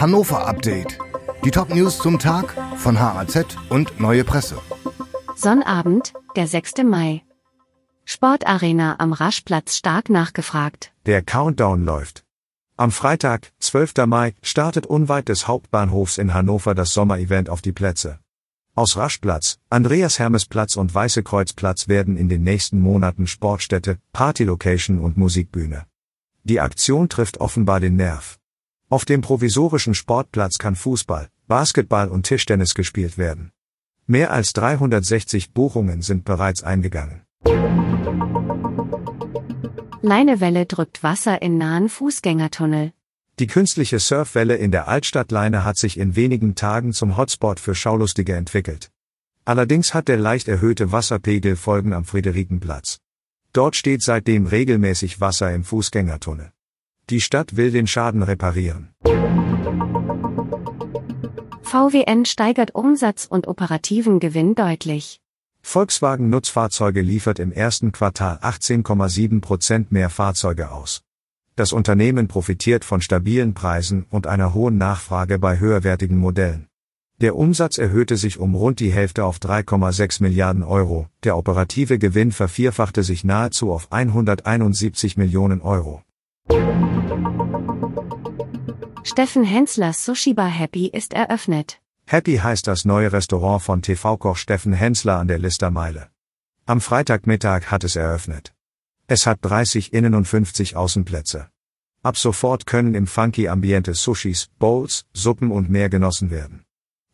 Hannover Update. Die Top-News zum Tag von HAZ und Neue Presse. Sonnabend, der 6. Mai. Sportarena am Raschplatz stark nachgefragt. Der Countdown läuft. Am Freitag, 12. Mai, startet unweit des Hauptbahnhofs in Hannover das Sommerevent auf die Plätze. Aus Raschplatz, Andreas-Hermes-Platz und Weiße Kreuzplatz werden in den nächsten Monaten Sportstätte, Partylocation und Musikbühne. Die Aktion trifft offenbar den Nerv. Auf dem provisorischen Sportplatz kann Fußball, Basketball und Tischtennis gespielt werden. Mehr als 360 Buchungen sind bereits eingegangen. Leinewelle drückt Wasser in nahen Fußgängertunnel. Die künstliche Surfwelle in der Altstadtleine hat sich in wenigen Tagen zum Hotspot für Schaulustige entwickelt. Allerdings hat der leicht erhöhte Wasserpegel Folgen am Friederikenplatz. Dort steht seitdem regelmäßig Wasser im Fußgängertunnel. Die Stadt will den Schaden reparieren. VWN steigert Umsatz und operativen Gewinn deutlich. Volkswagen Nutzfahrzeuge liefert im ersten Quartal 18,7 Prozent mehr Fahrzeuge aus. Das Unternehmen profitiert von stabilen Preisen und einer hohen Nachfrage bei höherwertigen Modellen. Der Umsatz erhöhte sich um rund die Hälfte auf 3,6 Milliarden Euro, der operative Gewinn vervierfachte sich nahezu auf 171 Millionen Euro. Steffen Henslers Sushi Bar Happy ist eröffnet. Happy heißt das neue Restaurant von TV-Koch Steffen Hensler an der Listermeile. Am Freitagmittag hat es eröffnet. Es hat 30 Innen- und 50 Außenplätze. Ab sofort können im funky Ambiente Sushis, Bowls, Suppen und mehr genossen werden.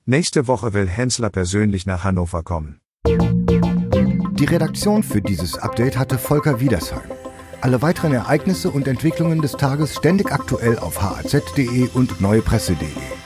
Nächste Woche will Hensler persönlich nach Hannover kommen. Die Redaktion für dieses Update hatte Volker Wiedersheim. Alle weiteren Ereignisse und Entwicklungen des Tages ständig aktuell auf haz.de und neuepresse.de.